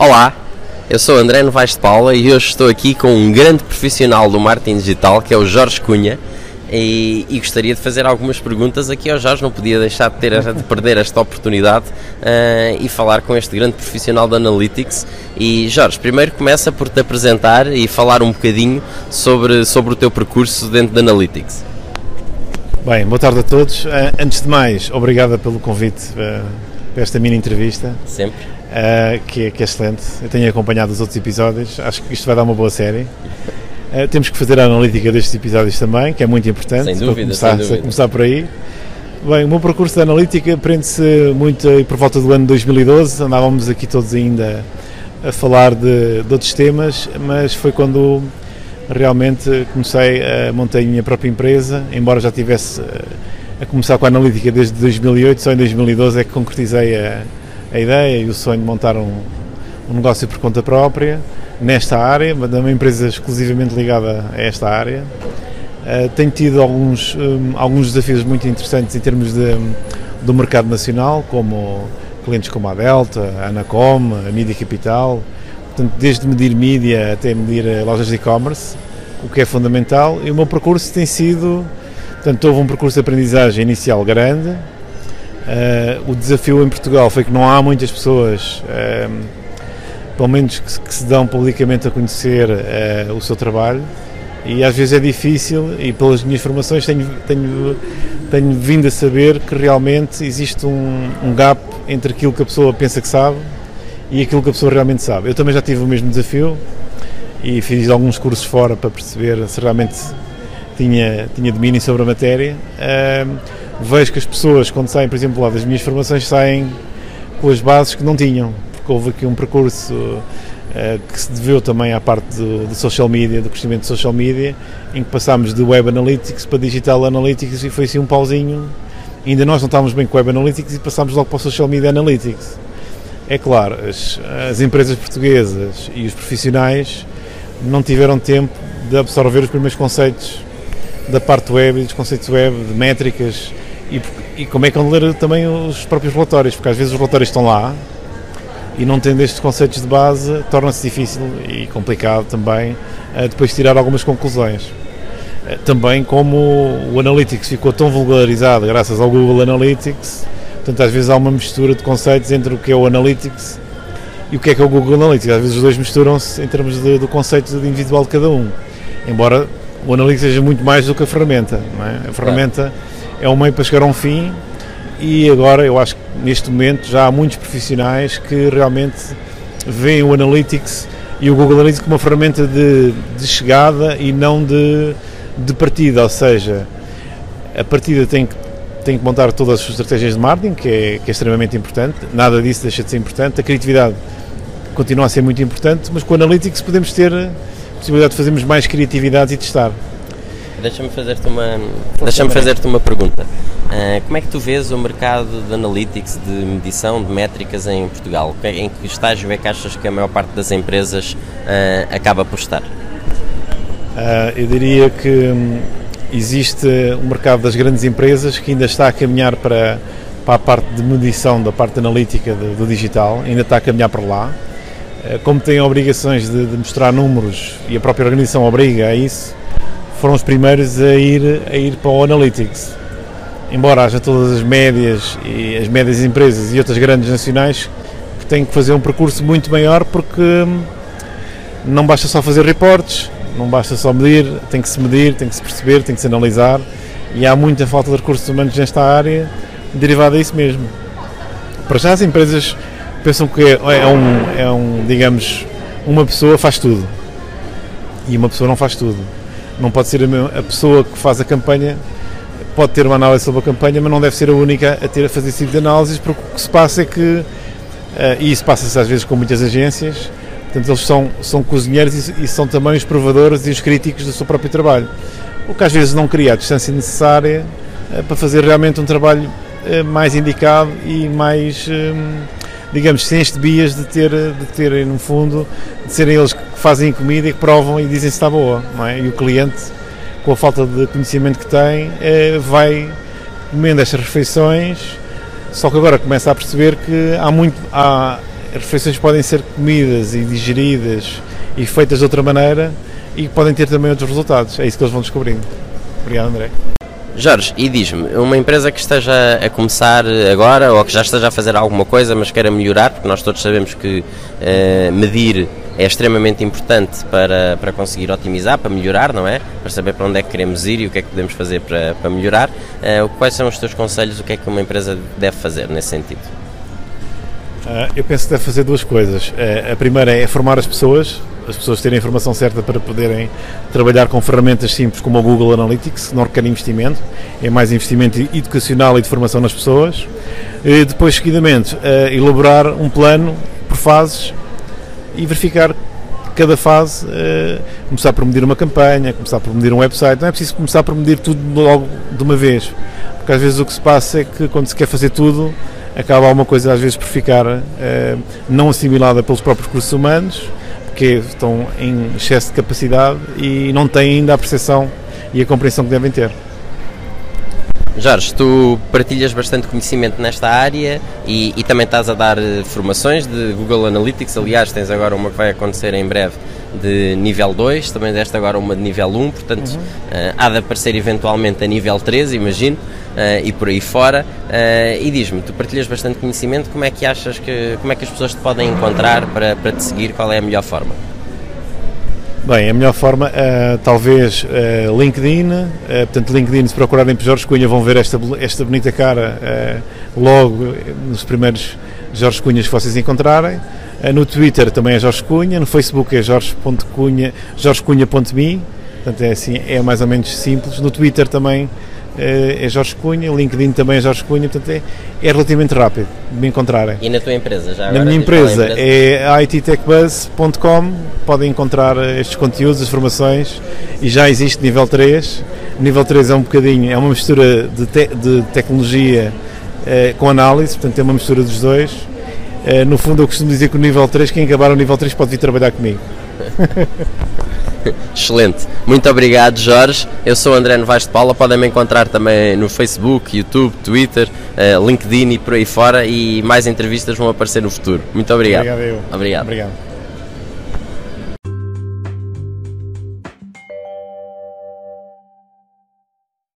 Olá, eu sou André Novaes de Paula e hoje estou aqui com um grande profissional do marketing digital que é o Jorge Cunha e, e gostaria de fazer algumas perguntas aqui ao Jorge, não podia deixar de, ter, de perder esta oportunidade uh, e falar com este grande profissional da Analytics. E Jorge, primeiro começa por te apresentar e falar um bocadinho sobre, sobre o teu percurso dentro da Analytics. Bem, boa tarde a todos. Uh, antes de mais, obrigada pelo convite uh, para esta mini entrevista. Sempre uh, que, é, que, é, excelente. Eu tenho acompanhado os outros episódios, acho que isto vai dar uma boa série. Uh, temos que fazer a analítica destes episódios também, que é muito importante. Sem dúvida, começar, sem dúvida. começar por aí. Bem, o meu percurso de analítica prende-se muito por volta do ano 2012, andávamos aqui todos ainda a falar de, de outros temas, mas foi quando realmente comecei a montar a minha própria empresa, embora já tivesse eh, a começar com a analítica desde 2008, só em 2012 é que concretizei a, a ideia e o sonho de montar um, um negócio por conta própria nesta área, uma empresa exclusivamente ligada a esta área. Uh, tenho tido alguns, um, alguns desafios muito interessantes em termos de, do mercado nacional, como clientes como a Delta, a Anacom, a Media Capital, portanto, desde medir mídia até medir eh, lojas de e-commerce, o que é fundamental. E o meu percurso tem sido, portanto, houve um percurso de aprendizagem inicial grande, Uh, o desafio em Portugal foi que não há muitas pessoas, uh, pelo menos que, que, se dão publicamente a conhecer uh, o seu trabalho, e às vezes é difícil. E pelas minhas formações tenho, tenho, tenho vindo a saber que realmente existe um, um gap entre aquilo que a pessoa pensa que sabe e aquilo que a pessoa realmente sabe. Eu também já tive o mesmo desafio e fiz alguns cursos fora para perceber se realmente tinha, tinha domínio sobre a matéria. Uh, vejo que as pessoas, quando saem, por exemplo, lá das minhas formações, saem com as bases que não tinham, porque houve aqui um percurso uh, que se deveu também à parte do, do, social media, do crescimento do social media, em que passámos de Web Analytics para Digital Analytics e foi assim um pauzinho. Ainda nós não estávamos bem com Web Analytics e passámos logo para o Social Media Analytics. É claro, as, as empresas portuguesas e os profissionais não tiveram tempo de absorver os primeiros conceitos da parte web e dos conceitos web, de métricas, e, e como é que vão ler também os próprios relatórios, porque às vezes os relatórios estão lá e não tendo estes conceitos de base, torna-se difícil e complicado também uh, depois tirar algumas conclusões. Uh, também como o Analytics ficou tão vulgarizado graças ao Google Analytics, portanto às vezes há uma mistura de conceitos entre o que é o Analytics e o que é que é o Google Analytics. Às vezes os dois misturam-se em termos de, do conceito individual de cada um, embora o Analytics seja muito mais do que a ferramenta. É? A ferramenta é um meio para chegar a um fim e agora eu acho que neste momento já há muitos profissionais que realmente veem o Analytics e o Google Analytics como uma ferramenta de, de chegada e não de, de partida, ou seja, a partida tem que, tem que montar todas as suas estratégias de marketing, que é, que é extremamente importante, nada disso deixa de ser importante, a criatividade continua a ser muito importante, mas com o Analytics podemos ter a possibilidade de fazermos mais criatividade e testar. Deixa-me fazer-te uma, deixa fazer uma pergunta. Uh, como é que tu vês o mercado de analytics, de medição, de métricas em Portugal? Em que estágio é que achas que a maior parte das empresas uh, acaba por estar? Uh, eu diria que hum, existe o um mercado das grandes empresas que ainda está a caminhar para, para a parte de medição, da parte analítica do, do digital, ainda está a caminhar para lá. Como tem obrigações de, de mostrar números e a própria organização obriga a isso, foram os primeiros a ir, a ir para o Analytics. Embora haja todas as médias e as médias empresas e outras grandes nacionais que têm que fazer um percurso muito maior porque hum, não basta só fazer reportes, não basta só medir, tem que se medir, tem que se perceber, tem que se analisar e há muita falta de recursos humanos nesta área derivada a isso mesmo. Para já as empresas pensam que é, é um, é um, digamos, uma pessoa faz tudo e uma pessoa não faz tudo não pode ser a pessoa que faz a campanha, pode ter uma análise sobre a campanha, mas não deve ser a única a ter a fazer esse tipo de análises, porque o que se passa é que, eh, e isso passa-se às vezes com muitas agências, portanto eles são, são cozinheiros e, e são também os provadores e os críticos do seu próprio trabalho. O que às vezes não cria a distância necessária eh, para fazer realmente um trabalho eh, mais indicado e mais digamos, sem este bias de ter, de ter no fundo, de serem eles que fazem comida e que provam e dizem se está boa, não é? E o cliente, com a falta de conhecimento que tem, é, vai comendo estas refeições, só que agora começa a perceber que há muito, há, refeições podem ser comidas e digeridas e feitas de outra maneira e podem ter também outros resultados. É isso que eles vão descobrindo. Obrigado, André. Jorge, e diz-me, uma empresa que esteja a começar agora ou que já esteja a fazer alguma coisa, mas queira melhorar, porque nós todos sabemos que uh, medir é extremamente importante para, para conseguir otimizar, para melhorar, não é? Para saber para onde é que queremos ir e o que é que podemos fazer para, para melhorar. Uh, quais são os teus conselhos? O que é que uma empresa deve fazer nesse sentido? Uh, eu penso que deve fazer duas coisas. Uh, a primeira é formar as pessoas, as pessoas terem a informação certa para poderem trabalhar com ferramentas simples como o Google Analytics, não requer investimento, é mais investimento educacional e de formação nas pessoas. E depois, seguidamente, uh, elaborar um plano por fases e verificar cada fase, uh, começar por medir uma campanha, começar por medir um website, não é preciso começar por medir tudo logo de uma vez, porque às vezes o que se passa é que quando se quer fazer tudo, acaba alguma coisa às vezes por ficar uh, não assimilada pelos próprios recursos humanos porque estão em excesso de capacidade e não têm ainda a percepção e a compreensão que devem ter. Jorge, tu partilhas bastante conhecimento nesta área e, e, também estás a dar eh, formações de Google Analytics. Aliás, tens agora uma que vai acontecer em breve de nível 2, também deste agora uma de nível 1, portanto uhum. uh, há de aparecer eventualmente a nível 3, imagino, uh, e por aí fora. Uh, e diz-me, tu partilhas bastante conhecimento, como é que achas que, como é que as pessoas te podem encontrar para, para te seguir, qual é a melhor forma? Bem, a melhor forma, uh, talvez uh, LinkedIn, uh, portanto LinkedIn, se procurarem por Jorge Cunha vão ver esta, esta bonita cara logo nos primeiros Jorge Cunhas que vocês encontrarem. no Twitter também é Jorge Cunha, no Facebook é jorge.cunha, jorgecunha.me, portanto é assim, é mais ou menos simples. No Twitter também é Jorge Cunha, LinkedIn também é Jorge Cunha, portanto é, é relativamente rápido de me encontrarem. E na tua empresa já? Na minha empresa, empresa é ittechbuzz.com, podem encontrar estes conteúdos, as formações e já existe nível 3. Nível 3 é um bocadinho, é uma mistura de, te, de tecnologia eh, com análise, portanto é uma mistura dos dois. Eh, no fundo eu costumo dizer que o nível 3, quem acabar o nível 3 pode vir trabalhar comigo. Excelente. Muito obrigado, Jorge. Eu sou André Novaes de Paula. Podem me encontrar também no Facebook, YouTube, Twitter, uh, LinkedIn e por aí fora. E mais entrevistas vão aparecer no futuro. Muito obrigado. Obrigado. Eu. Obrigado. obrigado.